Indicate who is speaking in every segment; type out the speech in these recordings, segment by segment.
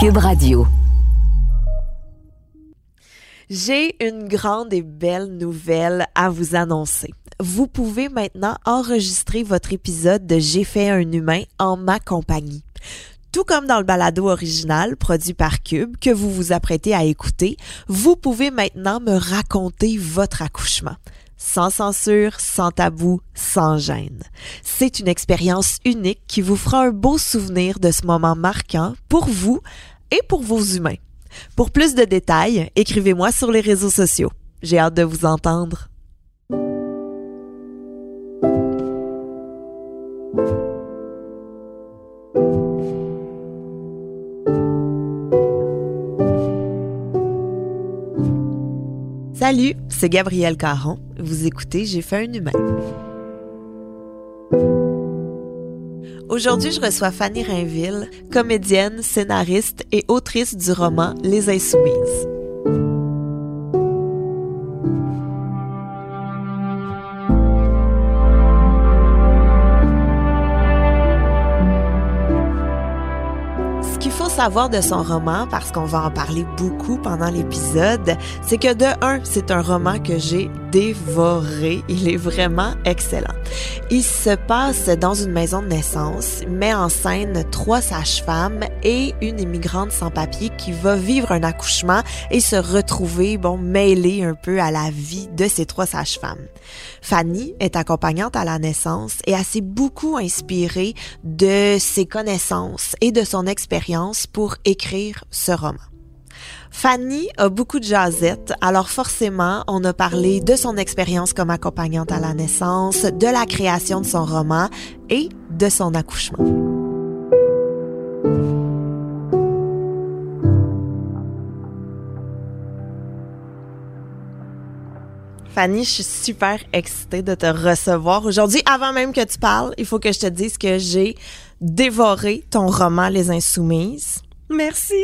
Speaker 1: Cube Radio.
Speaker 2: J'ai une grande et belle nouvelle à vous annoncer. Vous pouvez maintenant enregistrer votre épisode de J'ai fait un humain en ma compagnie. Tout comme dans le balado original produit par Cube que vous vous apprêtez à écouter, vous pouvez maintenant me raconter votre accouchement. Sans censure, sans tabou, sans gêne. C'est une expérience unique qui vous fera un beau souvenir de ce moment marquant pour vous et pour vos humains. Pour plus de détails, écrivez-moi sur les réseaux sociaux. J'ai hâte de vous entendre. Salut, c'est Gabrielle Caron. Vous écoutez J'ai fait un humain. Aujourd'hui, je reçois Fanny Rainville, comédienne, scénariste et autrice du roman Les Insoumises. Savoir de son roman, parce qu'on va en parler beaucoup pendant l'épisode, c'est que de un, c'est un roman que j'ai dévoré. Il est vraiment excellent. Il se passe dans une maison de naissance, met en scène trois sages-femmes et une immigrante sans papier qui va vivre un accouchement et se retrouver, bon, mêlée un peu à la vie de ces trois sages-femmes. Fanny est accompagnante à la naissance et elle s'est beaucoup inspirée de ses connaissances et de son expérience pour écrire ce roman. Fanny a beaucoup de jasettes, alors forcément, on a parlé de son expérience comme accompagnante à la naissance, de la création de son roman et de son accouchement. Fanny, je suis super excitée de te recevoir aujourd'hui. Avant même que tu parles, il faut que je te dise que j'ai dévoré ton roman Les Insoumises.
Speaker 3: Merci.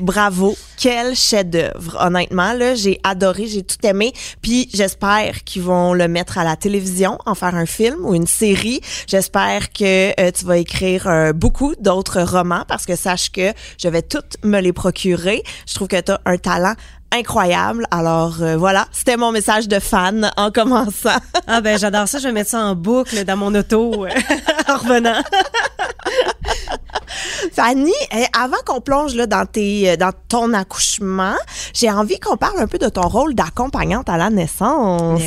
Speaker 2: Bravo, quel chef-d'œuvre. Honnêtement, là, j'ai adoré, j'ai tout aimé. Puis j'espère qu'ils vont le mettre à la télévision, en faire un film ou une série. J'espère que euh, tu vas écrire euh, beaucoup d'autres romans parce que sache que je vais toutes me les procurer. Je trouve que tu as un talent incroyable. Alors euh, voilà, c'était mon message de fan en commençant.
Speaker 3: Ah ben j'adore ça, je vais mettre ça en boucle dans mon auto en revenant.
Speaker 2: Fanny, eh, avant qu'on plonge là dans tes dans ton accouchement, j'ai envie qu'on parle un peu de ton rôle d'accompagnante à la naissance.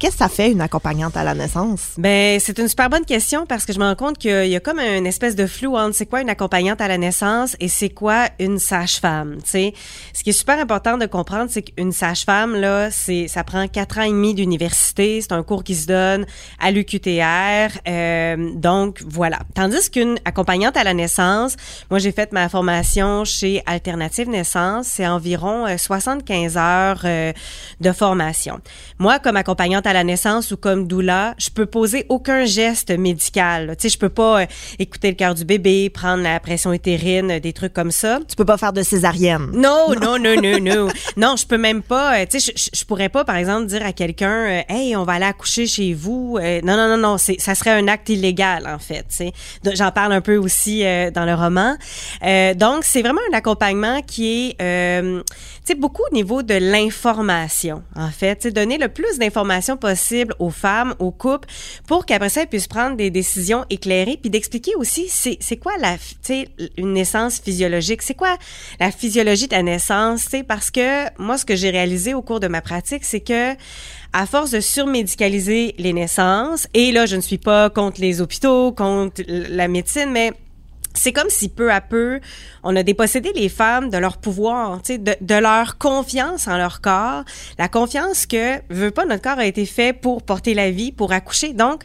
Speaker 2: Qu'est-ce que ça fait une accompagnante à la naissance?
Speaker 3: Ben c'est une super bonne question parce que je me rends compte qu'il y a comme une espèce de flou entre c'est quoi une accompagnante à la naissance et c'est quoi une sage-femme. Tu sais, ce qui est super important de comprendre, c'est qu'une sage-femme là, c'est ça prend quatre ans et demi d'université, c'est un cours qui se donne à l'UQTR, euh, donc voilà. Tandis qu'une accompagnante à la naissance, moi j'ai fait ma formation chez Alternative Naissance, c'est environ euh, 75 heures euh, de formation. Moi comme accompagnante à la naissance ou comme doula, je peux poser aucun geste médical. Tu sais, je peux pas euh, écouter le cœur du bébé, prendre la pression utérine, des trucs comme ça.
Speaker 2: Tu peux pas faire de césarienne.
Speaker 3: Non, non, non, non, non. non, je peux même pas. euh, Tu sais, je, je- pourrais pas, par exemple, dire à quelqu'un, euh, hey, on va aller accoucher chez vous. Non, non, non, non. Ça serait un acte illégal, en fait. J'en parle un peu aussi dans le roman. Donc, c'est vraiment un accompagnement qui est, tu sais, beaucoup au niveau de l'information, en fait. Donner le plus d'informations possible aux femmes, aux couples, pour qu'après ça, elles puissent prendre des décisions éclairées, puis d'expliquer aussi c'est, quoi la, une naissance physiologique, c'est quoi la physiologie de la naissance, parce que moi, ce que j'ai réalisé au cours de ma pratique, c'est que à force de surmédicaliser les naissances, et là, je ne suis pas contre les hôpitaux, contre la médecine, mais c'est comme si peu à peu, on a dépossédé les femmes de leur pouvoir, de, de leur confiance en leur corps, la confiance que, veut pas, notre corps a été fait pour porter la vie, pour accoucher. Donc,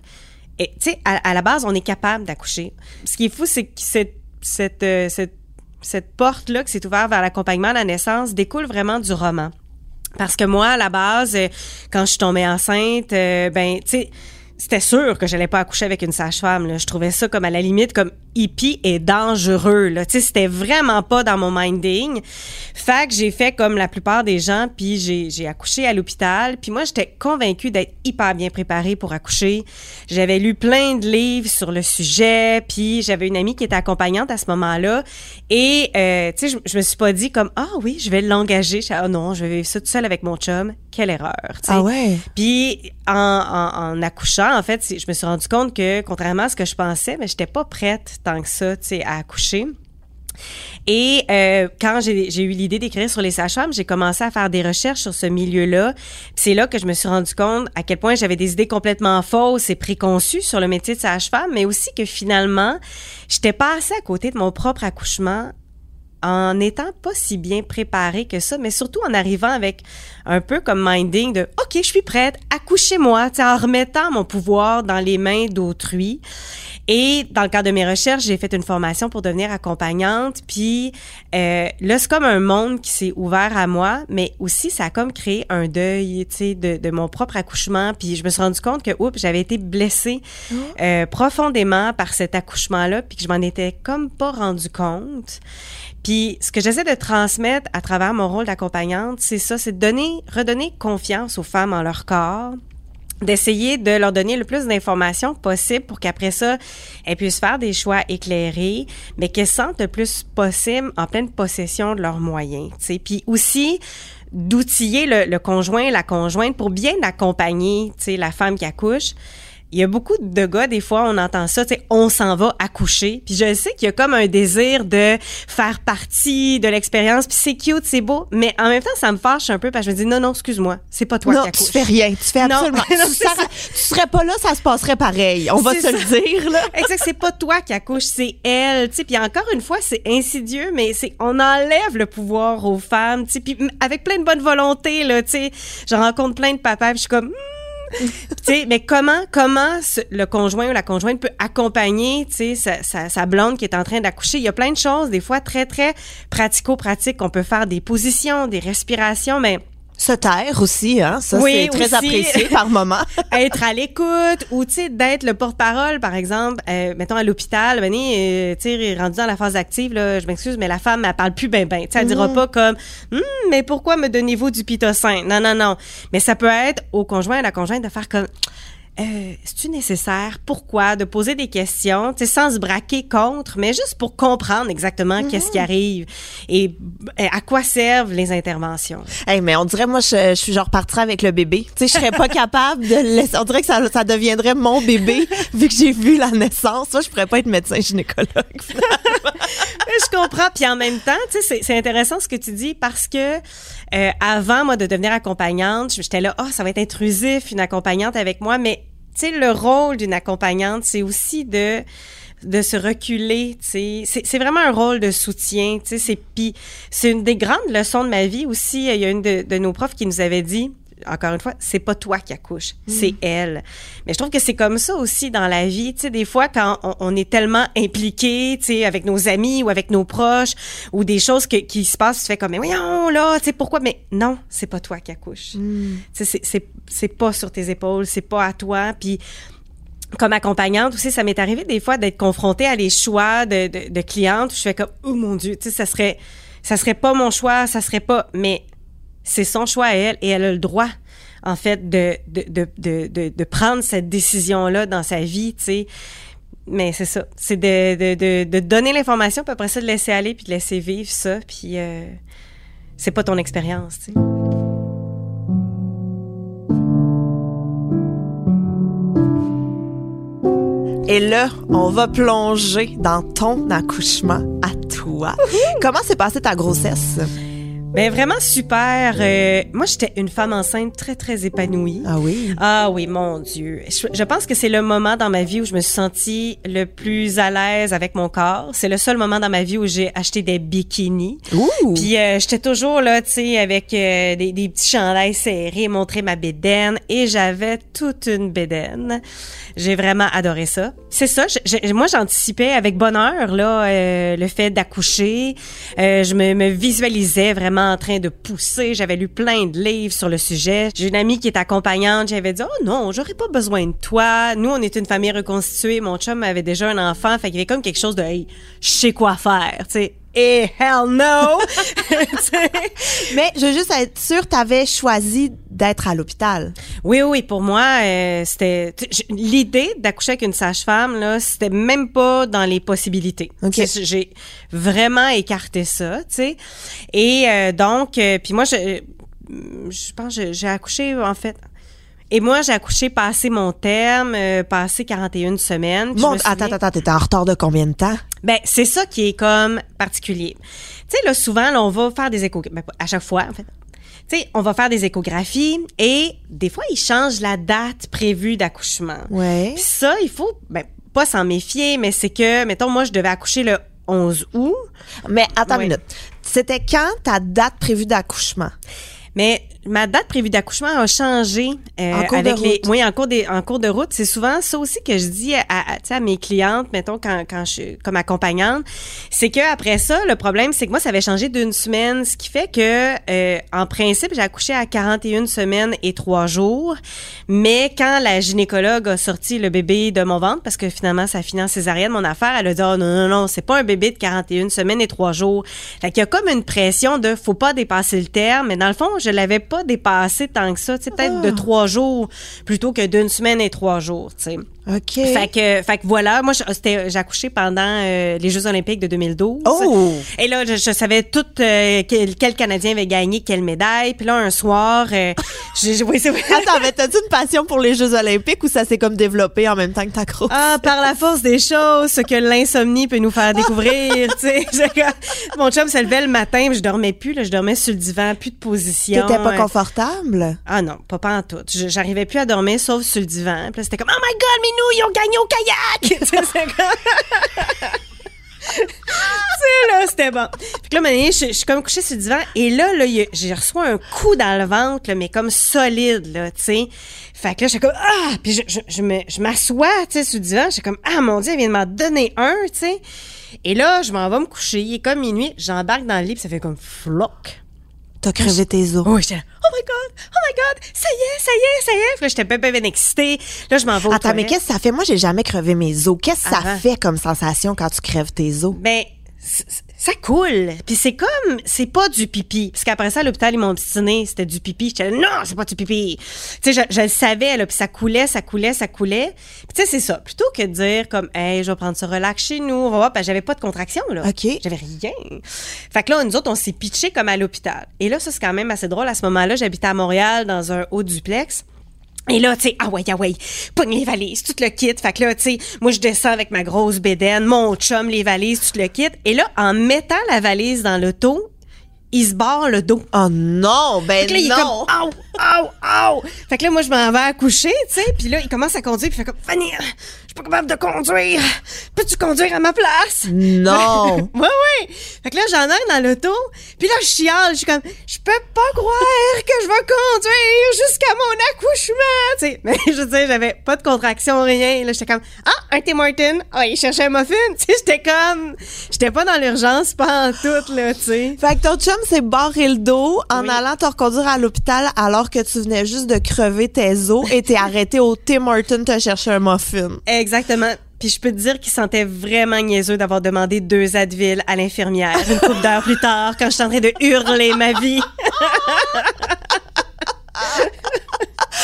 Speaker 3: tu sais, à, à la base, on est capable d'accoucher. Ce qui est fou, c'est que cette, cette, euh, cette, cette porte-là qui s'est ouverte vers l'accompagnement à la naissance découle vraiment du roman. Parce que moi, à la base, euh, quand je suis tombée enceinte, euh, ben, tu sais, c'était sûr que j'allais pas accoucher avec une sage-femme. Je trouvais ça comme à la limite comme hippie et dangereux. Là. C'était vraiment pas dans mon minding. Fait que j'ai fait comme la plupart des gens, puis j'ai accouché à l'hôpital. Puis moi, j'étais convaincue d'être hyper bien préparée pour accoucher. J'avais lu plein de livres sur le sujet, puis j'avais une amie qui était accompagnante à ce moment-là. Et, euh, tu sais, je, je, me suis pas dit comme, ah oui, je vais l'engager. Ah non, je vais vivre ça tout seul avec mon chum. Quelle erreur.
Speaker 2: Ah ouais?
Speaker 3: Puis en, en, en accouchant, en fait, je me suis rendu compte que, contrairement à ce que je pensais, mais j'étais pas prête tant que ça, tu sais, à accoucher. Et euh, quand j'ai eu l'idée d'écrire sur les sages-femmes, j'ai commencé à faire des recherches sur ce milieu-là. C'est là que je me suis rendu compte à quel point j'avais des idées complètement fausses et préconçues sur le métier de sage-femme, mais aussi que finalement, j'étais passée à côté de mon propre accouchement en étant pas si bien préparée que ça, mais surtout en arrivant avec un peu comme minding de OK, je suis prête, accouchez-moi, en remettant mon pouvoir dans les mains d'autrui. Et dans le cadre de mes recherches, j'ai fait une formation pour devenir accompagnante. Puis euh, là, c'est comme un monde qui s'est ouvert à moi, mais aussi ça a comme créé un deuil, tu sais, de, de, mon propre accouchement. Puis je me suis rendu compte que, oups, j'avais été blessée oh. euh, profondément par cet accouchement-là, puis que je m'en étais comme pas rendu compte. Puis ce que j'essaie de transmettre à travers mon rôle d'accompagnante, c'est ça, c'est de donner, redonner confiance aux femmes en leur corps, d'essayer de leur donner le plus d'informations possible pour qu'après ça, elles puissent faire des choix éclairés, mais qu'elles sentent le plus possible en pleine possession de leurs moyens. sais. Puis aussi d'outiller le, le, conjoint, la conjointe pour bien accompagner la femme qui accouche il y a beaucoup de gars, des fois, on entend ça, tu sais, on s'en va accoucher. Puis je sais qu'il y a comme un désir de faire partie de l'expérience, puis c'est cute, c'est beau, mais en même temps, ça me fâche un peu parce que je me dis, non, non, excuse-moi, c'est pas toi
Speaker 2: non,
Speaker 3: qui accouches.
Speaker 2: tu fais rien, tu fais absolument non, tu, tu, serais pas là, ça se passerait pareil. On va se le dire, là.
Speaker 3: exact, c'est pas toi qui accouche, c'est elle, tu sais. Puis encore une fois, c'est insidieux, mais c'est, on enlève le pouvoir aux femmes, tu sais. Puis avec plein de bonne volonté, là, tu sais. Je rencontre plein de papas, puis je suis comme, sais, mais comment comment le conjoint ou la conjointe peut accompagner, sa, sa, sa, blonde qui est en train d'accoucher? Il y a plein de choses, des fois très très pratico-pratiques. On peut faire des positions, des respirations, mais
Speaker 2: se taire aussi, hein, ça c'est très apprécié par moment.
Speaker 3: être à l'écoute ou tu sais d'être le porte-parole, par exemple, euh, mettons à l'hôpital, venez, euh, tu sais, rendu dans la phase active, là, je m'excuse, mais la femme elle parle plus ben ben, tu sais, elle dira mm. pas comme, hum, mais pourquoi me donnez-vous du pitocin Non non non, mais ça peut être au conjoint à la conjointe de faire comme euh, c'est-tu nécessaire? Pourquoi? De poser des questions, tu sais, sans se braquer contre, mais juste pour comprendre exactement qu'est-ce qui mhm. arrive et à quoi servent les interventions.
Speaker 2: Hey, mais on dirait, moi, je, je suis genre partie avec le bébé. Tu sais, je serais pas capable de laisser, on dirait que ça, ça deviendrait mon bébé vu que j'ai vu la naissance. Moi, je pourrais pas être médecin gynécologue.
Speaker 3: je comprends. Puis en même temps, tu sais, c'est intéressant ce que tu dis parce que euh, avant, moi, de devenir accompagnante, j'étais là, oh, ça va être intrusif, une accompagnante avec moi, mais tu sais, le rôle d'une accompagnante, c'est aussi de de se reculer, tu sais, c'est vraiment un rôle de soutien, tu sais, c'est puis c'est une des grandes leçons de ma vie aussi, il y a une de, de nos profs qui nous avait dit encore une fois, c'est pas toi qui accouche, mm. c'est elle. Mais je trouve que c'est comme ça aussi dans la vie. Tu sais, des fois, quand on, est tellement impliqué, tu sais, avec nos amis ou avec nos proches, ou des choses qui se passent, tu fais comme, mais voyons, là, tu sais, pourquoi? Mais non, c'est pas toi qui accouche. Mm. Tu sais, c'est pas sur tes épaules, c'est pas à toi. Puis, comme accompagnante aussi, ça m'est arrivé des fois d'être confrontée à des choix de, de, de clientes où je fais comme, oh mon Dieu, tu sais, ça serait, ça serait pas mon choix, ça serait pas, mais c'est son choix à elle et elle a le droit en fait de de, de, de, de prendre cette décision là dans sa vie tu sais mais c'est ça c'est de, de, de, donner l'information puis après ça de laisser aller puis de laisser vivre ça puis euh, c'est pas ton expérience tu sais
Speaker 2: Et là, on va plonger dans ton accouchement à toi. Comment s'est passée ta grossesse?
Speaker 3: Ben vraiment super. Euh, moi, j'étais une femme enceinte très très épanouie.
Speaker 2: Ah oui?
Speaker 3: Ah oui, mon Dieu. Je, pense que c'est le moment dans ma vie où je me suis sentie le plus à l'aise avec mon corps. C'est le seul moment dans ma vie où j'ai acheté des bikinis.
Speaker 2: Ouh.
Speaker 3: Puis euh, j'étais toujours là, tu sais, avec euh, des, des, petits chandails serrés, montrer ma bédaine, et j'avais toute une bédaine. J'ai vraiment adoré ça. C'est ça. moi, j'anticipais avec bonheur là le fait d'accoucher. je me, me visualisais vraiment en train de pousser. J'avais lu plein de livres sur le sujet. J'ai une amie qui est accompagnante. J'avais dit, oh non, j'aurais pas besoin de toi. Nous, on est une famille reconstituée. Mon chum avait déjà un enfant. Fait qu'il y avait comme quelque chose de, hey, je sais quoi faire, tu sais. Et hell no!
Speaker 2: Mais je veux juste être sûre, t'avais choisi d'être à l'hôpital.
Speaker 3: Oui, oui, pour moi, euh, c'était l'idée d'accoucher avec une sage-femme là, c'était même pas dans les possibilités.
Speaker 2: Okay.
Speaker 3: J'ai vraiment écarté ça, tu sais. Et euh, donc, euh, puis moi, je, je pense, j'ai accouché en fait. Et moi, j'ai accouché passé mon terme, euh, passé 41 semaines.
Speaker 2: Bon, attends, attends, t'étais en retard de combien de temps?
Speaker 3: Ben, c'est ça qui est comme particulier. Tu sais, là, souvent, là, on va faire des échos... Ben, à chaque fois, en fait. Tu sais, on va faire des échographies et des fois, ils changent la date prévue d'accouchement.
Speaker 2: Ouais.
Speaker 3: Puis ça, il faut, ben, pas s'en méfier, mais c'est que, mettons, moi, je devais accoucher le 11 août.
Speaker 2: Mais attends
Speaker 3: Ouais.
Speaker 2: une minute. C'était quand ta date prévue d'accouchement?
Speaker 3: Mais ma date prévue d'accouchement a changé euh,
Speaker 2: En cours de
Speaker 3: les
Speaker 2: route.
Speaker 3: oui en cours des en cours de route. C'est souvent ça aussi que je dis à, à, à mes clientes mettons quand quand je suis comme accompagnante c'est que après ça le problème c'est que moi ça avait changé d'une semaine ce qui fait que euh, en principe j'ai accouché à 41 semaines et trois jours. Mais quand la gynécologue a sorti le bébé de mon ventre parce que finalement ça finit en césarienne mon affaire elle a dit oh non non non c'est pas un bébé de 41 semaines et trois jours. Fait qu'il y a comme une pression de faut pas dépasser le terme mais dans le fond je l'avais pas dépassé tant que ça tu sais peut-être de trois jours plutôt que d'une semaine et trois jours tu sais
Speaker 2: OK.
Speaker 3: fait que, fait que voilà, moi, c'était- j'ai accouché pendant euh, les Jeux olympiques de 2012.
Speaker 2: Oh!
Speaker 3: Et là, je, je savais tout euh, quel, quel Canadien avait gagné quelle médaille. Puis là, un soir, euh, j'ai oui, c'est vrai.
Speaker 2: Attends, mais t'as-tu une passion pour les Jeux olympiques ou ça s'est comme développé en même temps que ta grosse?
Speaker 3: Ah, par la force des choses, ce que l'insomnie peut nous faire découvrir, tu sais. Mon chum se levait le matin, je dormais plus, là, je dormais sur le divan, plus de position.
Speaker 2: T'étais pas
Speaker 3: Ah non, pas, en tout. Je- J'arrivais plus à dormir sauf sur le divan. C'était comme Oh my god, mais ils ont gagné au kayak! C'est là, c'était bon. Puis là, je, je suis comme couchée sur le divan et là, là, j'ai reçu un coup dans le ventre, mais comme solide, là, tu sais. Fait que là, j'étais comme Ah! Puis je, je, je je m'assois, tu sais, sur le divan. J'étais comme Ah, mon Dieu, elle vient de m'en donner un, tu sais. Et là, je m'en vais me coucher. Il est comme minuit. J'embarque dans le lit, puis ça fait comme floc.
Speaker 2: T'as crevé tes os.
Speaker 3: Oh, j'étais là, oh my god, oh my god, ça y est, ça y est, ça y est. J'étais bien, bien, bien excitée. Là, je m'en vais
Speaker 2: Attends, mais qu'est-ce que ça fait? Moi, j'ai jamais crevé mes os. Qu'est-ce que ça
Speaker 3: Avant.
Speaker 2: fait comme sensation quand tu crèves tes os?
Speaker 3: Ben, ça coule. Puis c'est comme, c'est pas du pipi. Parce qu'après ça, à l'hôpital, ils m'ont obstiné, c'était du pipi. J'étais non, c'est pas du pipi. Tu sais, je, je le savais, là, puis ça coulait, ça coulait, ça coulait. Puis tu sais, c'est ça. Plutôt que de dire comme, hey, je vais prendre ça relax chez nous, on va voir, j'avais pas de contraction, là.
Speaker 2: OK.
Speaker 3: J'avais rien. Fait que là, nous autres, on s'est pitché comme à l'hôpital. Et là, ça, c'est quand même assez drôle. À ce moment-là, j'habitais à Montréal dans un haut duplex. Et là, tu sais, ah ouais, ah ouais, pogne les valises, tout le kit. Fait que là, tu sais, moi, je descends avec ma grosse bédaine, mon chum, les valises, tout le kit. Et là, en mettant la valise dans l'auto, il se barre le dos.
Speaker 2: Oh non, ben
Speaker 3: Fait que là, il est
Speaker 2: non!
Speaker 3: comme, aou, aou, aou. Fait que là, moi, je m'en vais à coucher, tu sais. Puis là, il commence à conduire, puis il fait comme, Fanny, je suis pas capable de conduire. Peux-tu conduire à ma place?
Speaker 2: Non!
Speaker 3: Ouais, ouais. Fait que là, j'en ai dans l'auto. Puis là, je chiale. Je suis comme, je peux pas croire que je vais conduire jusqu'à mon accouchement. Tu sais, mais je veux dire, j'avais pas de contraction, rien. Là, j'étais comme, ah, un Tim Martin. Ah, il cherchait un muffin. Tu sais, j'étais comme, j'étais pas dans l'urgence, pas en tout, là, tu sais.
Speaker 2: Fait que ton chum s'est barré le dos en
Speaker 3: Oui.
Speaker 2: allant te reconduire à l'hôpital alors que tu venais juste de crever tes os et t'es arrêté au Tim Hortons te chercher un muffin.
Speaker 3: Exactement. Puis je peux te dire qu'il sentait vraiment niaiseux d'avoir demandé deux Advil à l'infirmière une couple d'heures plus tard quand je suis en train de hurler ma vie.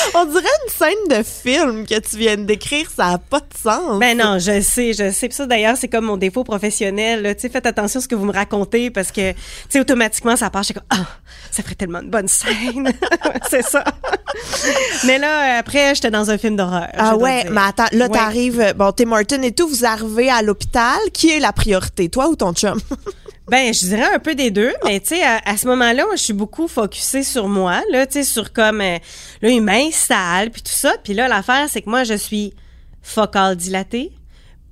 Speaker 2: On dirait une scène de film que tu viens de décrire, ça a pas de sens.
Speaker 3: Ben non, je sais, je sais. Puis ça, d'ailleurs, c'est comme mon défaut professionnel. Tu sais, faites attention à ce que vous me racontez parce que, tu sais, automatiquement, ça part. Je comme, ah, ça ferait tellement une bonne scène. c'est ça. Mais là, après, j'étais dans un film d'horreur.
Speaker 2: Ah ouais, mais attends, là
Speaker 3: Ouais.
Speaker 2: t'arrives, bon, Tim Hortons et tout, vous arrivez à l'hôpital. Qui est la priorité, toi ou ton chum?
Speaker 3: Ben, je dirais un peu des deux, mais tu sais, à, à ce moment-là, je suis beaucoup focusée sur moi, là, tu sais, sur comme, euh, là, il m'installe, puis tout ça. Puis là, l'affaire, c'est que moi, je suis focale dilatée,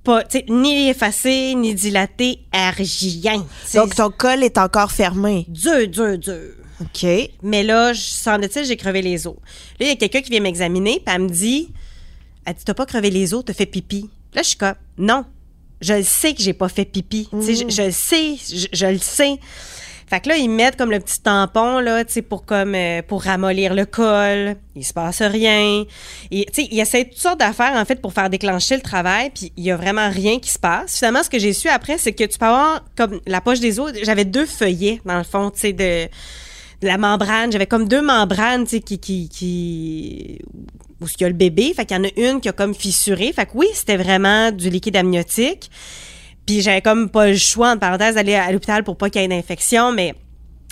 Speaker 3: pas, ni effacée, ni dilatée, rien.
Speaker 2: Donc ton col est encore fermé.
Speaker 3: dur, dur, dur.
Speaker 2: OK.
Speaker 3: Mais là, je semble-t-il, j'ai crevé les os. Là, il y a quelqu'un qui vient m'examiner, puis elle me dit, elle dit, t'as pas crevé les os, t'as fait pipi. Là, je suis comme, non, je le sais que j'ai pas fait pipi. Tu sais, je, je le sais, je, je le sais. Fait que là, ils mettent comme le petit tampon, là, tu sais, pour comme, euh, pour ramollir le col. Il se passe rien. Et, tu sais, ils essaient toutes sortes d'affaires, en fait, pour faire déclencher le travail, puis il y a vraiment rien qui se passe. Finalement, ce que j'ai su après, c'est que tu peux avoir, comme, la poche des os, j'avais deux feuillets, dans le fond, tu sais, de, de la membrane. J'avais comme deux membranes, tu sais, qui, qui, qui, où il y a le bébé. Fait qu'il y en a une qui a comme fissuré. Fait que oui, c'était vraiment du liquide amniotique. Puis j'avais comme pas le choix, en parenthèse, d'aller à l'hôpital pour pas qu'il y ait une infection, mais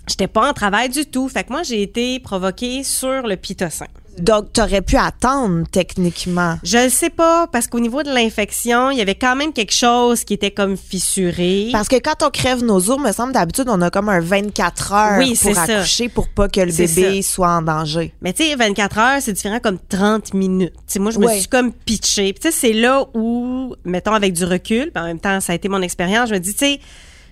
Speaker 3: j'étais pas en travail du tout. Fait que moi, j'ai été provoquée sur le pitocin.
Speaker 2: Donc, tu aurais pu attendre techniquement.
Speaker 3: Je ne sais pas, parce qu'au niveau de l'infection, il y avait quand même quelque chose qui était comme fissuré.
Speaker 2: Parce que quand on crève nos os, me semble d'habitude, on a comme un 24 heures
Speaker 3: Oui,
Speaker 2: pour
Speaker 3: ça.
Speaker 2: accoucher pour pas que le bébé soit en danger.
Speaker 3: Mais tu sais, 24 heures, c'est différent comme 30 minutes. Moi, je me suis comme pitchée. Tu sais, c'est là où, mettons, avec du recul, puis en même temps, ça a été mon expérience, je me dis, tu sais,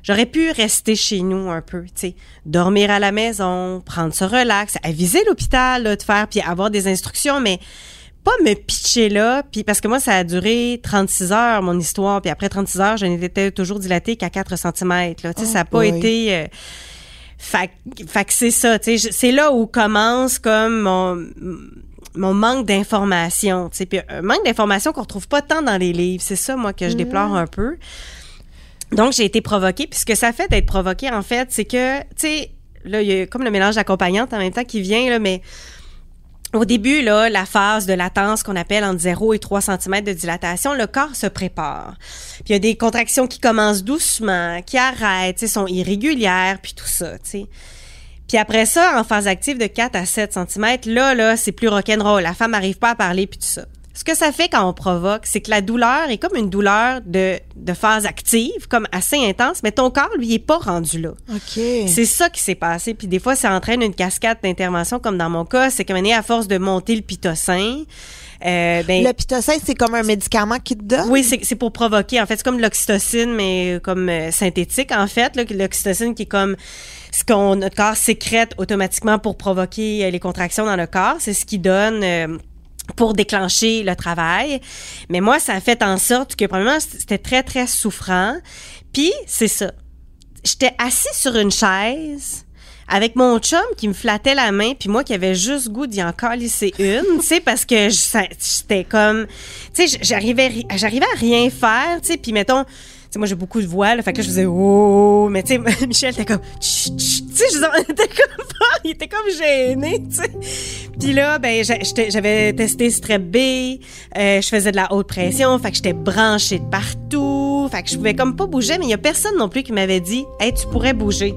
Speaker 3: j'aurais pu rester chez nous un peu, tu sais, dormir à la maison, prendre ce relax, aviser l'hôpital, là, de faire, puis avoir des instructions, mais pas me pitcher là, puis parce que moi, ça a duré 36 heures, mon histoire, puis après 36 heures, je n'étais toujours dilatée qu'à 4 cm, là. Tu sais,
Speaker 2: Oh
Speaker 3: ça n'a pas
Speaker 2: boy.
Speaker 3: été... euh, fait, fait que c'est ça, tu sais, c'est là où commence comme mon mon manque d'information, tu sais, puis un manque d'information qu'on retrouve pas tant dans les livres, c'est ça moi que je déplore un peu. Donc j'ai été provoquée, puis ce que ça fait d'être provoquée en fait, c'est que tu sais là il y a comme le mélange d'accompagnante en même temps qui vient là mais au début, là, la phase de latence qu'on appelle entre 0 et 3 cm de dilatation, le corps se prépare. Puis il y a des contractions qui commencent doucement, qui arrêtent, sont irrégulières, puis tout ça, tu sais. Puis après ça, en phase active de 4 à 7 cm, là, là, c'est plus rock'n'roll. La femme n'arrive pas à parler, puis tout ça. Ce que ça fait quand on provoque, c'est que la douleur est comme une douleur de, de phase active, comme assez intense, mais ton corps, lui, est pas rendu là.
Speaker 2: OK.
Speaker 3: C'est ça qui s'est passé. Puis des fois, ça entraîne une cascade d'intervention, comme dans mon cas. C'est comme à force de monter le pitocin. Euh, ben,
Speaker 2: Le pitocin, c'est comme un médicament qui te donne?
Speaker 3: oui, c'est pour provoquer. En fait, c'est comme l'oxytocine, mais comme euh, synthétique, en fait. L'oxytocine qui est comme ce qu'on notre corps sécrète automatiquement pour provoquer euh, les contractions dans le corps. C'est ce qui donne... pour déclencher le travail. Mais moi, ça a fait en sorte que, premièrement, c'était très, très souffrant. Puis, c'est ça. J'étais assis sur une chaise avec mon chum qui me flattait la main, puis moi qui avait juste goût d'y en calisser une, tu sais, parce que j'étais comme... Tu sais, j'arrivais ri- j'arrivais à rien faire, tu sais, puis mettons... Sais, moi, j'ai beaucoup de voix, là, fait que là, je faisais « Oh! » Mais tu sais, Michel était comme « Chut, chut. Tu sais, je était comme... il était comme gêné, tu sais. Puis là, ben, j'avais testé Strep B, euh, je faisais de la haute pression, fait que j'étais branchée de partout, fait que je pouvais comme pas bouger, mais il y a personne non plus qui m'avait dit « Hey, tu pourrais bouger,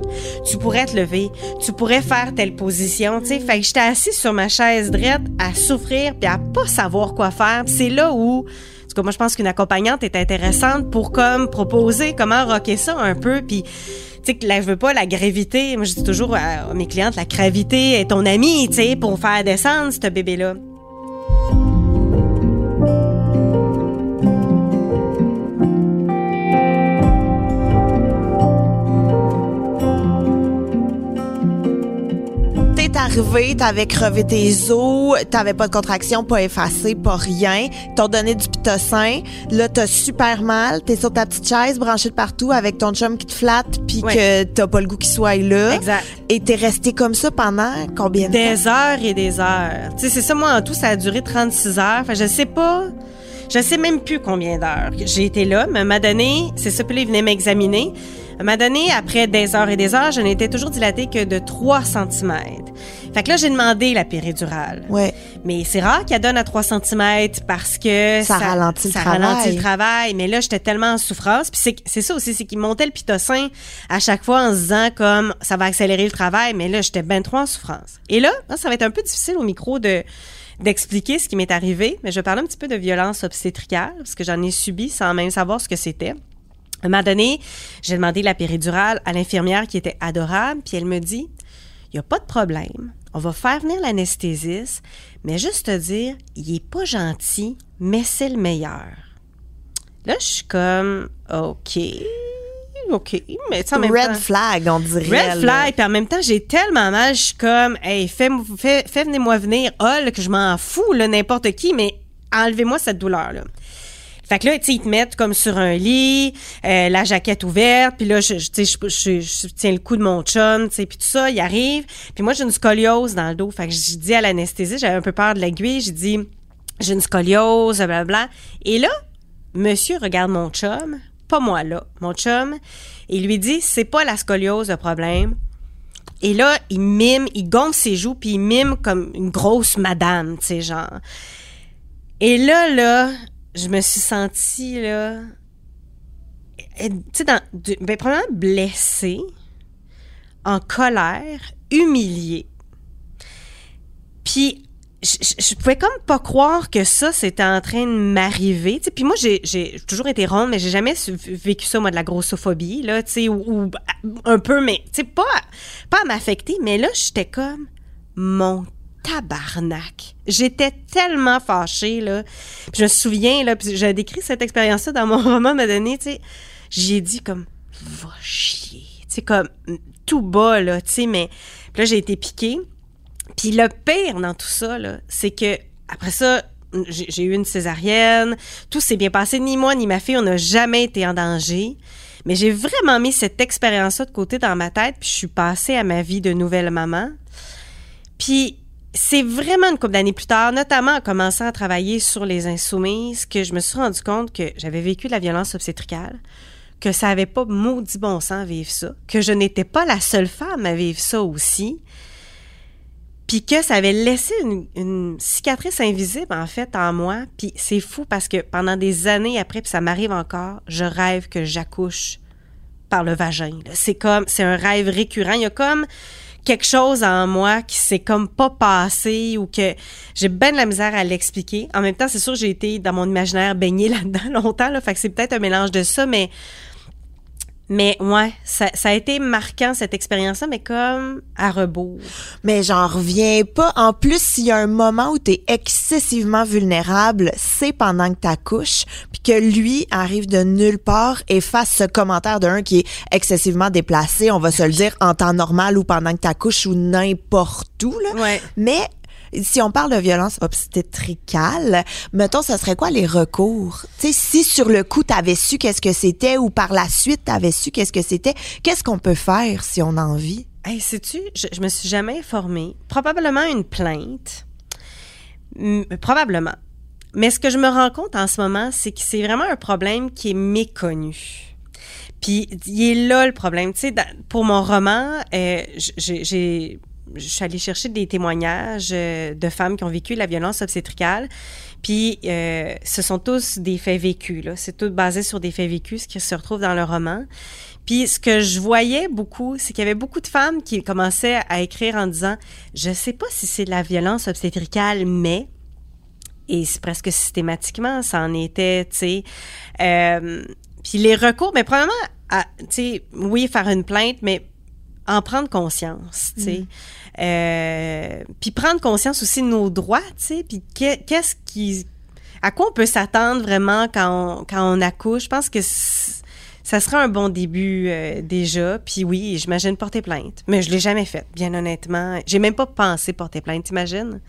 Speaker 3: tu pourrais te lever, tu pourrais faire telle position », tu sais. Fait que j'étais assise sur ma chaise droite à souffrir puis à pas savoir quoi faire. C'est là où... En tout cas, moi, je pense qu'une accompagnante est intéressante pour comme proposer comment rocker ça un peu, puis tu sais là, je veux pas la gravité. Moi, je dis toujours à, à mes clientes, la gravité est ton amie, tu sais, pour faire descendre ce bébé-là.
Speaker 2: T'es arrivé, t'avais crevé tes os, t'avais pas de contraction, pas effacé, pas rien. T'ont donné du pitocin. Là, t'as super mal. T'es sur ta petite chaise, branchée de partout, avec ton chum qui te flatte, puis que t'as pas le goût qu'il soit là.
Speaker 3: Exact.
Speaker 2: Et t'es resté comme ça pendant combien de temps?
Speaker 3: Des heures et des heures. Tu sais, c'est ça, moi, en tout, ça a duré 36 heures. Fait que je sais pas. Je sais même plus combien d'heures j'ai été là, mais à un moment donné, c'est ça, puis là, il venait m'examiner. À un moment donné, après des heures et des heures, je n'étais toujours dilatée que de 3 cm. Fait que là, j'ai demandé la péridurale.
Speaker 2: Ouais.
Speaker 3: Mais c'est rare qu'elle donne à 3 cm parce que
Speaker 2: Ça ralentit le
Speaker 3: ça
Speaker 2: travail.
Speaker 3: ralentit le travail. Mais là, j'étais tellement en souffrance. Puis c'est, c'est ça aussi, c'est qu'il montait le pitocin à chaque fois en se disant comme ça va accélérer le travail. Mais là, j'étais ben trop en souffrance. Et là, là, ça va être un peu difficile au micro de d'expliquer ce qui m'est arrivé. Mais je vais parler un petit peu de violence obstétricale parce que j'en ai subi sans même savoir ce que c'était. À un moment donné, j'ai demandé la péridurale à l'infirmière qui était adorable, puis elle me dit il n'y a pas de problème. On va faire venir l'anesthésiste, mais juste te dire, il est pas gentil, mais c'est le meilleur. Là, je suis comme, OK, OK, mais en même
Speaker 2: Red
Speaker 3: temps...
Speaker 2: flag, on dirait.
Speaker 3: Red flag, puis en même temps, j'ai tellement mal, je suis comme, hey, fais, fais, fais venez-moi venir, Hall, que je m'en fous, n'importe qui, mais enlevez-moi cette douleur-là. Fait que là, tu sais, ils te mettent comme sur un lit, euh, la jaquette ouverte, puis là, je, je, je, je- tiens le cou de mon chum, tu sais, puis tout ça, il arrive. Puis moi, j'ai une scoliose dans le dos. Fait que j'ai dit à l'anesthésiste, j'avais un peu peur de l'aiguille, j'ai dit, j'ai une scoliose, blablabla. Et là, monsieur regarde mon chum, pas moi là, mon chum, et il lui dit, c'est pas la scoliose le problème. Et là, il mime, il gonfle ses joues, puis il mime comme une grosse madame, tu sais, genre. Et là, là, je me suis sentie, là, euh, tu sais, dans, ben, probablement blessée, en colère, humiliée. Puis, je, pouvais comme pas croire que ça, c'était en train de m'arriver. Puis moi, j'ai toujours été ronde, mais j'ai jamais vécu ça, moi, de la grossophobie, là, tu sais, ou, ou un peu, mais, tu sais, pas, pas à m'affecter, mais là, j'étais comme, mon tabarnak. J'étais tellement fâchée, là. Puis je me souviens, là, puis j'ai décrit cette expérience-là dans mon roman, m'a donné, tu sais, j'ai dit comme, va chier. Tu sais, comme, tout bas, là, tu sais, mais, puis là, j'ai été piquée. Puis le pire dans tout ça, là, c'est que, après ça, j'ai eu une césarienne, tout s'est bien passé, ni moi ni ma fille, on n'a jamais été en danger. Mais j'ai vraiment mis cette expérience-là de côté dans ma tête, puis je suis passée à ma vie de nouvelle maman. Puis c'est vraiment une couple d'années plus tard, notamment en commençant à travailler sur les insoumises, que je me suis rendu compte que j'avais vécu de la violence obstétricale, que ça avait pas maudit bon sens à vivre ça, que je n'étais pas la seule femme à vivre ça aussi, puis que ça avait laissé une, cicatrice invisible en fait en moi. Puis c'est fou parce que pendant des années après, puis ça m'arrive encore, je rêve que j'accouche par le vagin. C'est comme, c'est un rêve récurrent. Il y a comme quelque chose en moi qui s'est comme pas passé ou que j'ai bien de la misère à l'expliquer. En même temps, c'est sûr j'ai été dans mon imaginaire baignée là-dedans longtemps, là, fait que c'est peut-être un mélange de ça, mais mais ouais, ça, ça a été marquant cette expérience-là, mais comme à rebours.
Speaker 2: Mais j'en reviens pas. En plus, s'il y a un moment où tu es excessivement vulnérable, c'est pendant que t'accouches, puis que lui arrive de nulle part et fasse ce commentaire d'un qui est excessivement déplacé, on va se le dire, en temps normal ou pendant que t'accouches ou n'importe où. Là.
Speaker 3: Ouais.
Speaker 2: Mais si on parle de violence obstétricale, mettons, ce serait quoi les recours? Tu sais, si sur le coup, t'avais su qu'est-ce que c'était ou par la suite, t'avais su qu'est-ce que c'était, qu'est-ce qu'on peut faire si on a envie?
Speaker 3: Hey, sais-tu, je, me suis jamais informée. Probablement une plainte. Probablement. Mais ce que je me rends compte en ce moment, c'est que c'est vraiment un problème qui est méconnu. Puis il est là le problème. Tu sais, pour mon roman, euh, j'ai je suis allée chercher des témoignages euh, de femmes qui ont vécu la violence obstétricale. Puis euh, ce sont tous des faits vécus. C'est tout basé sur des faits vécus, ce qui se retrouve dans le roman. Puis ce que je voyais beaucoup, c'est qu'il y avait beaucoup de femmes qui commençaient à écrire en disant, je sais pas si c'est de la violence obstétricale, mais et c'est presque systématiquement, ça en était, tu sais. Euh, puis les recours, mais probablement, tu sais, oui, faire une plainte, mais en prendre conscience, tu sais. Euh, puis prendre conscience aussi de nos droits, tu sais. Puis que- qu'est-ce qui, à quoi on peut s'attendre vraiment quand on, quand on accouche. Je pense que ça serait un bon début euh, déjà. Puis oui, j'imagine porter plainte. Mais je l'ai jamais fait, bien honnêtement. J'ai même pas pensé porter plainte, t'imagines?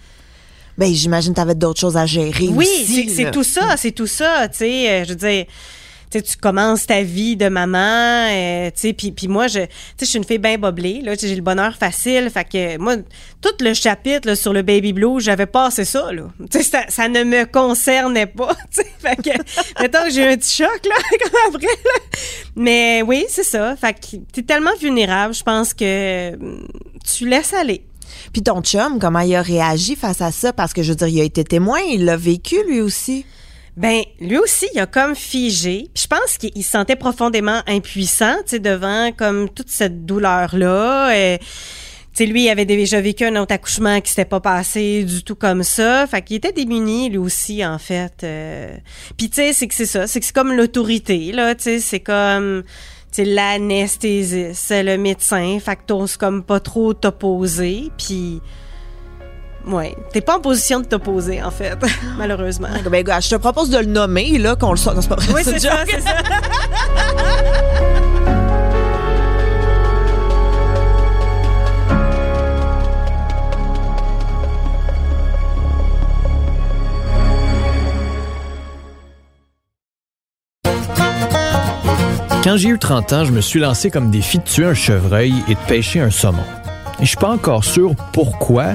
Speaker 2: Ben, j'imagine que t'avais d'autres choses à gérer
Speaker 3: Oui, c'est- tout ça, c'est tout ça, tu sais, euh, je veux dire, sais, tu commences ta vie de maman, euh, puis puis moi, je, je suis une fille bien boblée, là, j'ai le bonheur facile, fait que moi, tout le chapitre sur le baby blue, j'avais passé ça, là, ça, ça ne me concernait pas, tu fait que, que j'ai eu un petit choc, là, comme après, là. mais oui, c'est ça, fait que t'es tellement vulnérable, je pense que hum, tu laisses aller.
Speaker 2: Puis ton chum, comment il a réagi face à ça? Parce que je veux dire, il a été témoin, il l'a vécu lui aussi.
Speaker 3: Ben, lui aussi, il a comme figé. Je pense qu'il se sentait profondément impuissant, tu sais, devant comme toute cette douleur-là. Euh, tu sais, lui, il avait déjà vécu un autre accouchement qui s'était pas passé du tout comme ça. Fait qu'il était démuni, lui aussi, en fait. Euh, Puis tu sais, c'est que c'est ça. C'est que c'est comme l'autorité, là, tu sais, c'est comme... Sais, l'anesthésiste, c'est le médecin. Fait que t'oses comme pas trop t'opposer. Puis... Ouais, t'es pas en position de t'opposer, en fait, malheureusement.
Speaker 2: Ben, gars, je te propose de le nommer, là, qu'on le soit. Non, c'est pas vrai.
Speaker 3: Oui, ça, c'est ça.
Speaker 1: Quand j'ai eu 30 ans, je me suis lancé comme défi de tuer un chevreuil et de pêcher un saumon. Et je suis pas encore sûr pourquoi,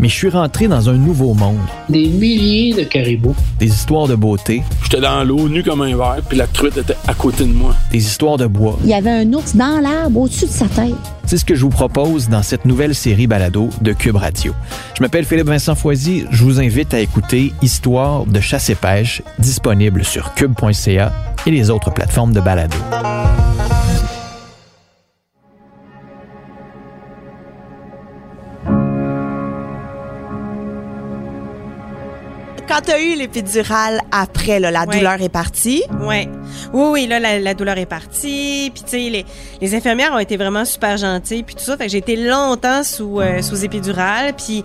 Speaker 1: mais je suis rentré dans un nouveau monde.
Speaker 4: Des milliers de caribous.
Speaker 1: Des histoires de beauté.
Speaker 5: J'étais dans l'eau, nu comme un verre, puis la truite était à côté de moi.
Speaker 1: Des histoires de bois.
Speaker 6: Il y avait un ours dans l'arbre au-dessus de sa tête.
Speaker 1: C'est ce que je vous propose dans cette nouvelle série balado de Cube Radio. Je m'appelle Philippe Vincent Foisy. Je vous invite à écouter Histoire de chasse et pêche, disponible sur cube.ca et les autres plateformes de balado.
Speaker 2: Quand tu as eu l'épidurale après, là, la
Speaker 3: Ouais.
Speaker 2: douleur est partie?
Speaker 3: Ouais. Oui, oui, là, la, la douleur est partie. Puis, tu sais, les, les infirmières ont été vraiment super gentilles. Puis tout ça. Fait que j'ai été longtemps sous, euh, sous épidurale. Puis,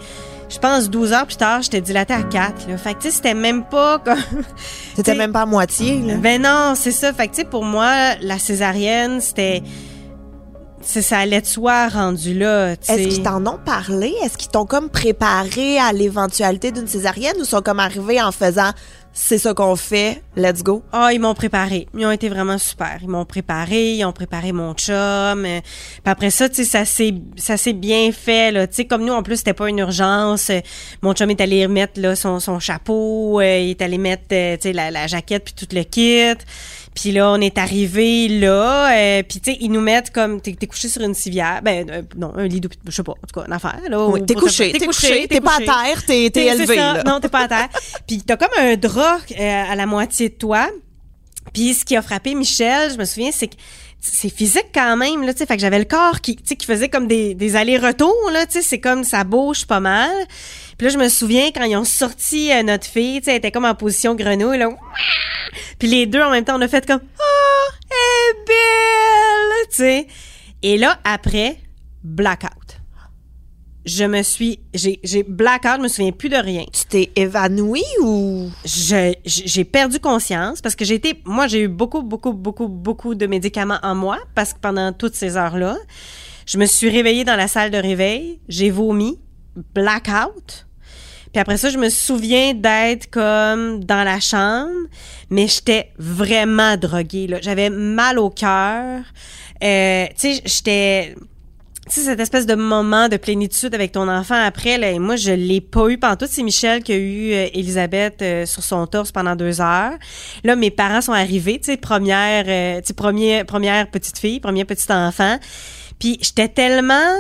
Speaker 3: je pense 12 heures plus tard, j'étais dilatée à 4. Là. Fait que, tu sais, c'était même pas comme...
Speaker 2: C'était même pas à moitié. Là.
Speaker 3: Ben non, c'est ça. Fait que, tu sais, pour moi, la césarienne, c'était... Ça allait de soi rendu là.
Speaker 2: Est-ce qu'ils t'en ont parlé? Est-ce qu'ils t'ont comme préparé à l'éventualité d'une césarienne ou sont comme arrivés en faisant c'est ça qu'on fait, let's go?
Speaker 3: Ah, ils m'ont préparé. Ils ont été vraiment super. Ils m'ont préparé, ils ont préparé mon chum. euh, Puis après ça, tu sais, ça s'est ça s'est bien fait là. Tu sais, comme nous en plus, c'était pas une urgence. Mon chum est allé remettre là son, son chapeau, euh, il est allé mettre euh, tu sais la, la jaquette puis tout le kit. Puis là, on est arrivé là, euh, puis tu sais, ils nous mettent comme t'es t'es couché sur une civière, ben euh, non, un lit je sais pas, en tout cas, une affaire là.
Speaker 2: Oui,
Speaker 3: ou-
Speaker 2: t'es couché, t'es couché, t'es pas à terre, t'es
Speaker 3: c'est
Speaker 2: élevé.
Speaker 3: ça.
Speaker 2: là.
Speaker 3: Non, t'es pas à terre. Puis t'as comme un drap euh, à la moitié de toi. Puis ce qui a frappé Michel, je me souviens, c'est que c'est physique quand même là, tu sais, fait que j'avais le corps qui tu sais qui faisait comme des, des allers-retours là, tu sais, c'est comme ça bouge pas mal. Puis là je me souviens quand ils ont sorti euh, notre fille, tu sais, elle était comme en position grenouille là. Puis les deux en même temps, on a fait comme oh, elle est belle, tu sais. Et là après blackout. Je me suis j'ai j'ai blackout, je me souviens plus de rien
Speaker 2: Tu t'es évanoui ou?
Speaker 3: Je- j'ai perdu conscience parce que j'ai été moi j'ai eu beaucoup beaucoup beaucoup beaucoup de médicaments en moi parce que pendant toutes ces heures-là, je me suis réveillée dans la salle de réveil, j'ai vomi, blackout. Puis après ça, je me souviens d'être comme dans la chambre, mais j'étais vraiment droguée là, j'avais mal au cœur. Euh, tu sais, j'étais tu sais, cette espèce de moment de plénitude avec ton enfant après, là, et moi, je l'ai pas eu pendant tout. C'est Michel qui a eu euh, Elisabeth euh, sur son torse pendant deux heures. Là, mes parents sont arrivés, tu sais, première, euh, tu sais, première, première petite fille, premier petit enfant. Puis j'étais tellement...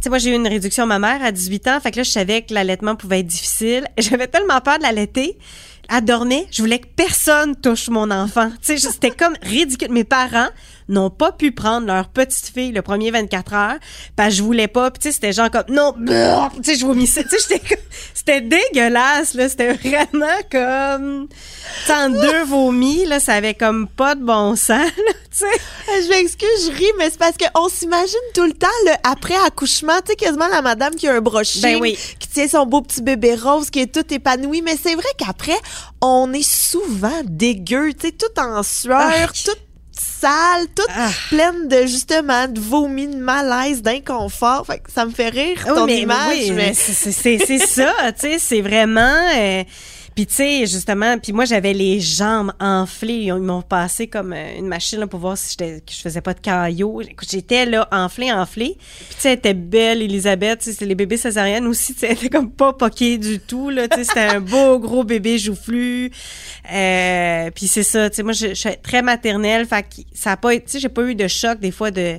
Speaker 3: Tu sais, moi, j'ai eu une réduction mammaire à 18 ans, fait que là, je savais que l'allaitement pouvait être difficile. J'avais tellement peur de l'allaiter. Elle dormait, je voulais que personne touche mon enfant. Tu sais, c'était comme ridicule. Mes parents n'ont pas pu prendre leur petite fille le premier 24 heures parce que je voulais pas. Puis tu sais, c'était genre comme non, tu sais, je vomissais. Tu sais, c'était dégueulasse là. C'était vraiment comme, en deux vomis là, ça avait comme pas de bon sens. Là, tu sais.
Speaker 2: Je m'excuse, je ris, mais c'est parce qu'on s'imagine tout le temps le après accouchement, tu sais, quasiment la madame qui a un broching,
Speaker 3: Ben oui.
Speaker 2: qui tient son beau petit bébé rose, qui est tout épanoui. Mais c'est vrai qu'après, on est souvent dégueu, tu sais, tout en sueur,
Speaker 3: Arc.
Speaker 2: tout sale, toute
Speaker 3: Ah.
Speaker 2: pleine de justement de vomi, de malaise, d'inconfort. Fait que ça me fait rire
Speaker 3: Ah oui,
Speaker 2: ton
Speaker 3: mais-
Speaker 2: image.
Speaker 3: oui,
Speaker 2: mais-
Speaker 3: c'est ça, tu sais, c'est vraiment. euh, puis tu sais, justement, puis moi j'avais les jambes enflées. Ils ont- ils m'ont passé comme euh, une machine là, pour voir si que je faisais pas de caillots. Écoute, j'étais là enflée, enflée. Puis tu sais, elle était belle, Elisabeth. C'est les bébés césariennes aussi. Tu sais, elle était comme pas poquée du tout là. Tu sais, c'était un beau gros bébé joufflu. Euh, puis c'est ça. Tu sais, moi je, suis très maternelle. Fait que ça a pas, tu sais, j'ai pas eu de choc des fois de.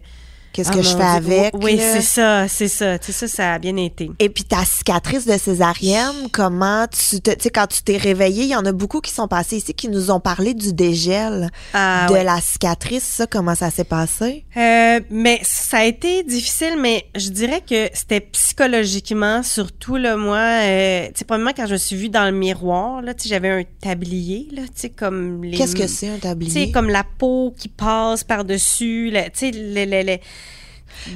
Speaker 2: Qu'est-ce
Speaker 3: Ah,
Speaker 2: que je fais avec?
Speaker 3: Oui, c'est ça, c'est ça. Tu sais, ça, ça a bien été.
Speaker 2: Et puis ta cicatrice de césarienne, comment tu te, tu sais, quand tu t'es réveillée, il y en a beaucoup qui sont passés ici qui nous ont parlé du dégel
Speaker 3: Ah,
Speaker 2: de
Speaker 3: ouais.
Speaker 2: la cicatrice. Ça, comment ça s'est passé?
Speaker 3: Euh, mais ça a été difficile, mais je dirais que c'était psychologiquement, surtout là, moi, euh, tu sais, premièrement quand je me suis vue dans le miroir, là, tu sais, j'avais un tablier, là, tu sais, comme les.
Speaker 2: Qu'est-ce que c'est un
Speaker 3: Tu
Speaker 2: tablier?
Speaker 3: sais, comme la peau qui passe par dessus, tu sais, le, le, le- tu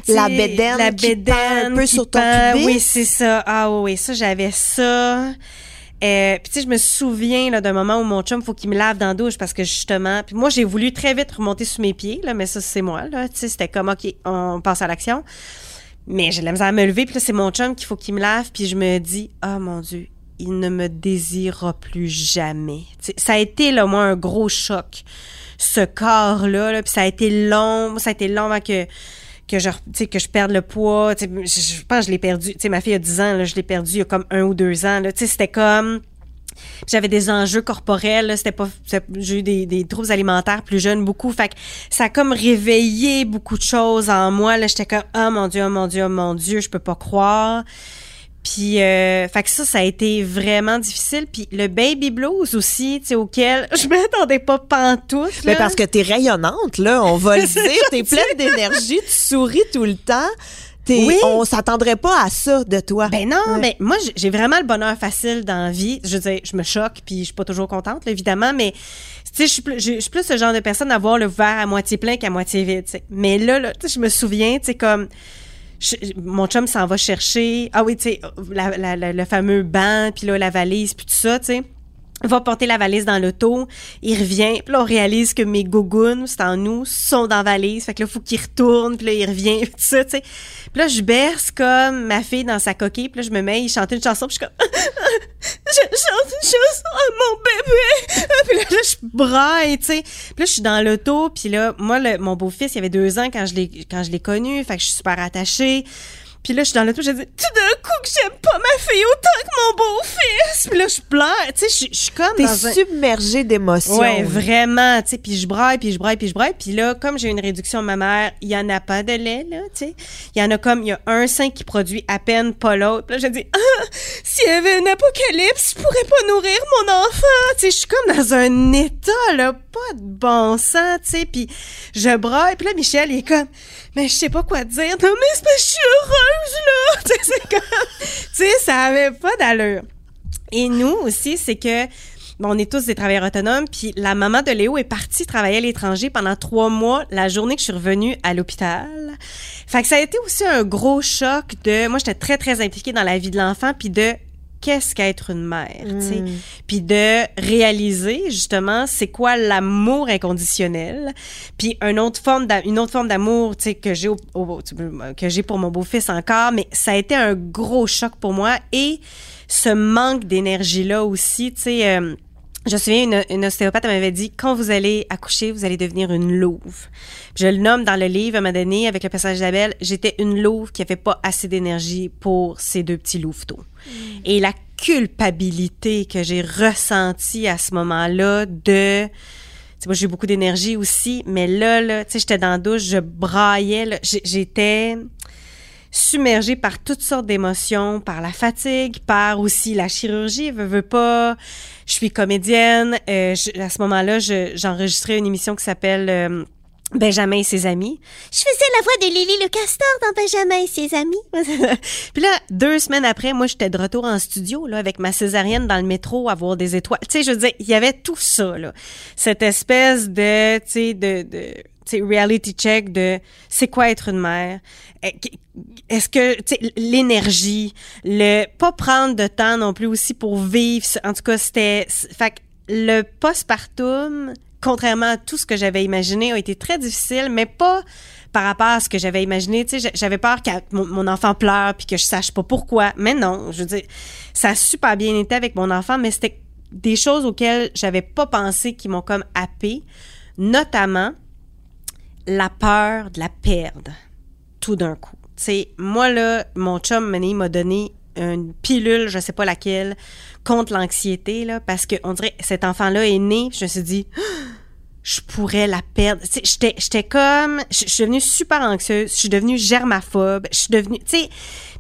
Speaker 2: La bédaine
Speaker 3: la
Speaker 2: qui pend un
Speaker 3: bédaine
Speaker 2: peu
Speaker 3: qui
Speaker 2: sur ton
Speaker 3: pend.
Speaker 2: pubis?
Speaker 3: Oui, c'est ça. Ah oui, ça j'avais ça. Euh, puis tu sais, je me souviens là d'un moment où mon chum faut qu'il me lave dans la douche parce que justement, puis moi j'ai voulu très vite remonter sous mes pieds là, mais ça c'est moi là, tu sais, c'était comme ok, on passe à l'action. Mais j'ai de la misère à me lever, puis là c'est mon chum qu'il faut qu'il me lave, puis je me dis oh mon dieu, il ne me désirera plus jamais. Tu sais, ça a été là moi un gros choc ce corps-là. Là, puis ça a été long, ça a été long avant que que je que je perde le poids je, je pense que je l'ai perdu tu sais ma fille a 10 ans là, je l'ai perdu il y a comme un ou deux ans c'était comme j'avais des enjeux corporels, c'était pas j'ai eu des, des troubles alimentaires plus jeunes beaucoup, fait que ça a comme réveillé beaucoup de choses en moi là, j'étais comme oh mon dieu, oh mon dieu, oh mon dieu, je peux pas croire. Puis, euh, fait que ça, ça a été vraiment difficile. Puis le baby blues aussi, tu sais, auquel je m'attendais pas pantoute.
Speaker 2: Mais parce que t'es rayonnante, là, on va le dire. T'es pleine d'énergie, tu souris tout le temps. T'es-
Speaker 3: Oui.
Speaker 2: On s'attendrait pas à ça de toi.
Speaker 3: Ben non,
Speaker 2: Ouais.
Speaker 3: mais moi, j'ai- vraiment le bonheur facile dans la vie. Je veux dire, je me choque, puis je suis pas toujours contente, là, évidemment, mais tu sais, je suis plus, ce genre de personne à voir le verre à moitié plein qu'à moitié vide. tu sais. Mais là, là je me souviens, tu sais, comme mon chum s'en va chercher. Ah oui, tu sais, le fameux banc, puis là, la valise, puis tout ça, tu sais. Va porter la valise dans l'auto, il revient, puis là, on réalise que mes gougounes, c'est en nous, sont dans la valise. Fait que là, faut qu'il retourne, puis là, il revient, puis tout ça, tu sais. Puis là, je berce comme ma fille dans sa coquille, puis là, je me mets, il chante une chanson, puis je suis comme... je chante une chanson à mon bébé! puis là, je braille, tu sais. Puis là, je suis dans l'auto, puis là, moi, mon beau-fils, il avait deux ans quand je l'ai quand je l'ai connu, fait que je suis super attachée. Puis là, je suis dans l'auto, je dis tout d'un coup que j'aime pas ma fille autant que mon beau-fils. Puis là, je pleure, tu sais, je, suis comme
Speaker 2: T'es
Speaker 3: un...
Speaker 2: submergée d'émotions.
Speaker 3: Ouais, vraiment, tu sais, puis je braille, puis je braille, puis je braille, puis là, comme j'ai une réduction mammaire, il y en a pas de lait, là, tu sais. Il y en a comme, il y a un sein qui produit à peine, pas l'autre. Puis là, je dis, ah, s'il y avait un apocalypse, je pourrais pas nourrir mon enfant, tu sais, je suis comme dans un état, là, pas de bon sens, tu sais, puis je braille, puis là, Michel, il est comme, mais je sais pas quoi dire, non, mais c'est parce que je suis heureuse, là, tu sais, ça avait pas d'allure. Et nous aussi, c'est que bon, on est tous des travailleurs autonomes, puis la maman de Léo est partie travailler à l'étranger pendant trois mois, la journée que je suis revenue à l'hôpital. Fait que ça a été aussi un gros choc de... Moi, j'étais très, très impliquée dans la vie de l'enfant, puis de qu'est-ce qu'être une mère, tu sais? Puis de réaliser, justement, c'est quoi l'amour inconditionnel. Puis une autre forme d'a- une autre forme d'amour, tu sais, que j'ai que pour mon beau-fils encore, mais ça a été un gros choc pour moi et ce manque d'énergie-là aussi, tu sais... euh, je me souviens, une, une ostéopathe m'avait dit, quand vous allez accoucher, vous allez devenir une louve. Je le nomme dans le livre, à un moment donné, avec le passage d'Isabelle, j'étais une louve qui avait pas assez d'énergie pour ces deux petits louveteaux. Et la culpabilité que j'ai ressentie à ce moment-là de... Tu sais, moi, j'ai eu beaucoup d'énergie aussi, mais là, là, tu sais, j'étais dans la douche, je braillais, j'étais submergée par toutes sortes d'émotions, par la fatigue, par aussi la chirurgie. Veux, veux pas. Je suis comédienne. euh, je- à ce moment-là, je- j'enregistrais une émission qui s'appelle euh, Benjamin et ses amis.
Speaker 6: Je faisais la voix de Lily le castor dans Benjamin et ses amis.
Speaker 3: Puis là, deux semaines après, moi, j'étais de retour en studio, là, avec ma césarienne dans le métro, à voir des étoiles. Tu sais, je veux dire, il y avait tout ça, là. Cette espèce de, tu sais, de, de, reality check de c'est quoi être une mère? Eh, Est-ce que, l'énergie, le pas prendre de temps non plus aussi pour vivre. En tout cas, c'était, fait que le postpartum, contrairement à tout ce que j'avais imaginé, a été très difficile, mais pas par rapport à ce que j'avais imaginé. Tu sais, j'avais peur que mon, mon enfant pleure puis que je sache pas pourquoi. Mais non, je veux dire, ça a super bien été avec mon enfant, mais c'était des choses auxquelles j'avais pas pensé qui m'ont comme happé, notamment la peur de la perdre tout d'un coup. Tu sais, moi là, mon chum Mané, m'a donné une pilule, je sais pas laquelle, contre l'anxiété là, parce que on dirait cet enfant-là est né, je me suis dit, je pourrais la perdre. Tu sais, j'étais, comme, je suis devenue super anxieuse, je suis devenue germaphobe, je suis devenue, tu sais,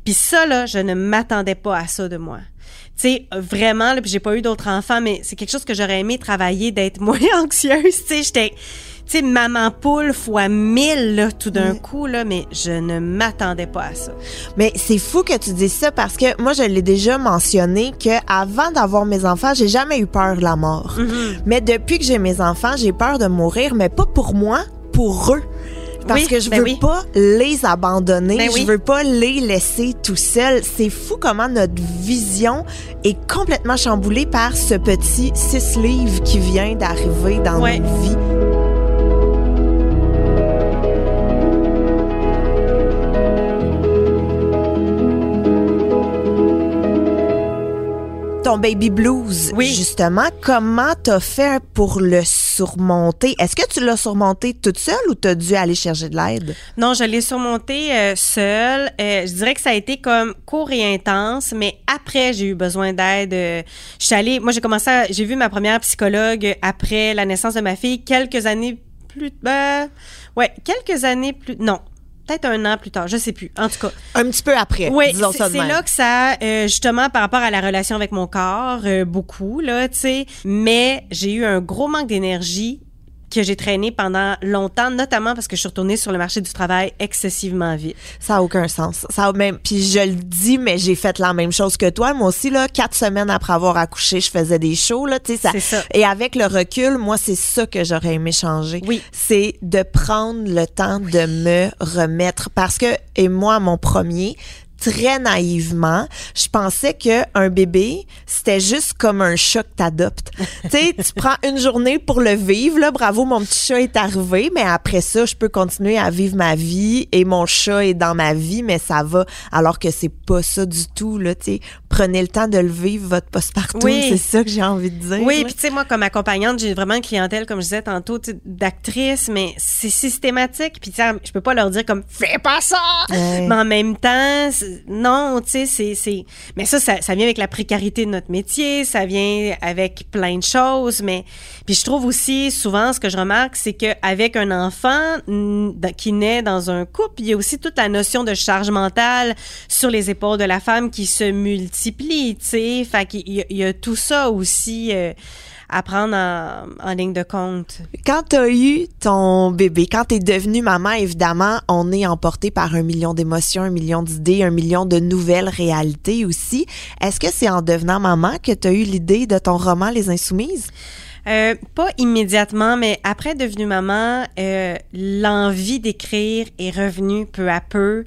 Speaker 3: puis ça là, je ne m'attendais pas à ça de moi. Tu sais, vraiment, là, puis j'ai pas eu d'autres enfants, mais c'est quelque chose que j'aurais aimé travailler, d'être moins anxieuse. Tu sais, j'étais, sais, maman poule fois mille, là, tout d'un coup, là, mais je ne m'attendais pas à ça.
Speaker 2: Mais c'est fou que tu dises ça parce que moi, je l'ai déjà mentionné que avant d'avoir mes enfants, j'ai jamais eu peur de la mort.
Speaker 3: Mm-hmm.
Speaker 2: Mais depuis que j'ai mes enfants, j'ai peur de mourir, mais pas pour moi, pour eux. Parce
Speaker 3: Oui,
Speaker 2: que je
Speaker 3: ben
Speaker 2: veux
Speaker 3: oui.
Speaker 2: pas les abandonner,
Speaker 3: Ben oui.
Speaker 2: je veux pas les laisser tout seuls. C'est fou comment notre vision est complètement chamboulée par ce petit six livres qui vient d'arriver dans
Speaker 3: Ouais.
Speaker 2: nos vies. Ton baby blues,
Speaker 3: Oui.
Speaker 2: justement, comment t'as fait pour le surmonter? Est-ce que tu l'as surmonté toute seule ou t'as dû aller chercher de l'aide?
Speaker 3: Non, je l'ai surmonté euh, seule. Euh, je dirais que ça a été comme court et intense, mais après, j'ai eu besoin d'aide. Euh, je suis allée, moi, j'ai commencé, à- j'ai vu ma première psychologue après la naissance de ma fille, quelques années plus, ben, ouais, quelques années plus, non, peut-être un an plus tard, je sais plus. En tout cas,
Speaker 2: Un petit peu après,
Speaker 3: oui, c'est là que ça, euh, justement, par rapport à la relation avec mon corps, euh, beaucoup, là, tu sais. Mais j'ai eu un gros manque d'énergie que j'ai traîné pendant longtemps, notamment parce que je suis retournée sur le marché du travail excessivement vite.
Speaker 2: Ça a aucun sens. Ça a même, puis je le dis, mais j'ai fait la même chose que toi. Moi aussi, là, quatre semaines après avoir accouché, je faisais des shows, là, tu sais, ça.
Speaker 3: C'est ça.
Speaker 2: Et avec le recul, moi, c'est ça que j'aurais aimé changer.
Speaker 3: Oui.
Speaker 2: C'est de prendre le temps de me remettre. Parce que, et moi, mon premier, très naïvement, je pensais que un bébé, c'était juste comme un chat que t'adoptes. tu sais, tu prends une journée pour le vivre, là, bravo, mon petit chat est arrivé, mais après ça, je peux continuer à vivre ma vie et mon chat est dans ma vie, mais ça va, alors que c'est pas ça du tout, là, tu sais. Prenez le temps de le vivre, votre postpartum,
Speaker 3: Oui.
Speaker 2: c'est ça que j'ai envie de dire.
Speaker 3: Oui, puis tu sais, moi, comme accompagnante, j'ai vraiment une clientèle, comme je disais tantôt, d'actrices, mais c'est systématique. Puis tu sais, je peux pas leur dire comme « fais pas ça!
Speaker 2: Ouais.
Speaker 3: Mais en même temps, non, tu sais, c'est... Mais ça, ça, ça vient avec la précarité de notre métier, ça vient avec plein de choses, mais... Puis je trouve aussi, souvent, ce que je remarque, c'est qu'avec un enfant qui naît dans un couple, il y a aussi toute la notion de charge mentale sur les épaules de la femme qui se multiplie, tu sais. Fait qu'il y, a- il y a tout ça aussi euh, à prendre en, en ligne de compte.
Speaker 2: Quand t'as eu ton bébé, quand t'es devenue maman, évidemment, on est emporté par un million d'émotions, un million d'idées, un million de nouvelles réalités aussi. Est-ce que c'est en devenant maman que t'as eu l'idée de ton roman Les Insoumises?
Speaker 3: Euh, pas immédiatement, mais après devenue maman, euh, l'envie d'écrire est revenue peu à peu.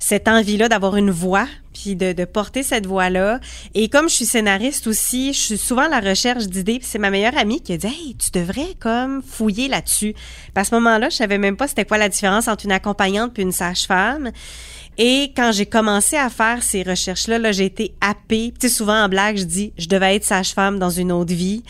Speaker 3: Cette envie-là d'avoir une voix, puis de, porter cette voix-là. Et comme je suis scénariste aussi, je suis souvent à la recherche d'idées. Puis c'est ma meilleure amie qui a dit Hey, tu devrais comme fouiller là-dessus. Puis à ce moment-là, je savais même pas c'était quoi la différence entre une accompagnante puis une sage-femme. Et quand j'ai commencé à faire ces recherches-là, là, j'ai été happée. Tu sais, souvent en blague, je dis, je devais être sage-femme dans une autre vie.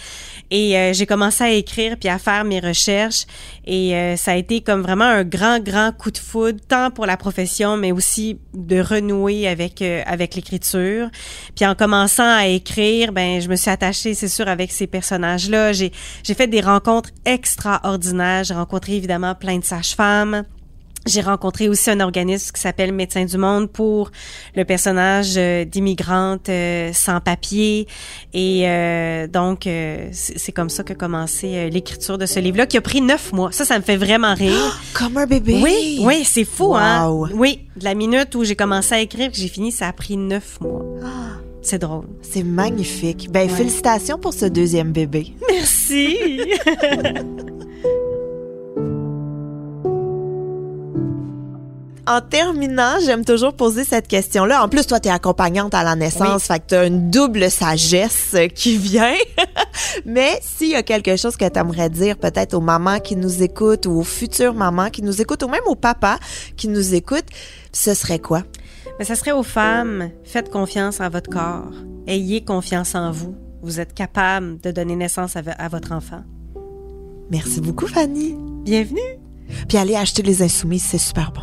Speaker 3: Et euh, j'ai commencé à écrire puis à faire mes recherches. Et euh, ça a été comme vraiment un grand, grand coup de foudre, tant pour la profession, mais aussi de renouer avec euh, avec l'écriture. Puis en commençant à écrire, ben je me suis attachée, c'est sûr, avec ces personnages-là. J'ai j'ai fait des rencontres extraordinaires. J'ai rencontré évidemment plein de sages-femmes. J'ai rencontré aussi un organisme qui s'appelle Médecins du Monde pour le personnage euh, d'immigrante euh, sans papier. Et euh, donc, euh, c'est comme ça qu'a commencé l'écriture de ce livre-là, qui a pris neuf mois. Ça, ça me fait vraiment rire.
Speaker 2: Comme un bébé.
Speaker 3: Oui, oui, c'est fou, hein?
Speaker 2: Wow.
Speaker 3: Oui, de la minute où j'ai commencé à écrire que j'ai fini, ça a pris neuf mois. C'est drôle.
Speaker 2: C'est magnifique. Ben, félicitations pour ce deuxième bébé.
Speaker 3: Merci!
Speaker 2: En terminant, j'aime toujours poser cette question-là. En plus, toi, t'es accompagnante à la naissance, fait que t'as une double sagesse euh, qui vient. Mais s'il y a quelque chose que t'aimerais dire peut-être aux mamans qui nous écoutent ou aux futures mamans qui nous écoutent ou même aux papas qui nous écoutent, ce serait quoi?
Speaker 3: Mais ça serait aux femmes, faites confiance en votre corps. Ayez confiance en vous. Vous êtes capable de donner naissance à, à votre enfant.
Speaker 2: Merci beaucoup, Fanny.
Speaker 3: Bienvenue!
Speaker 2: Puis allez acheter les insoumises, c'est super bon.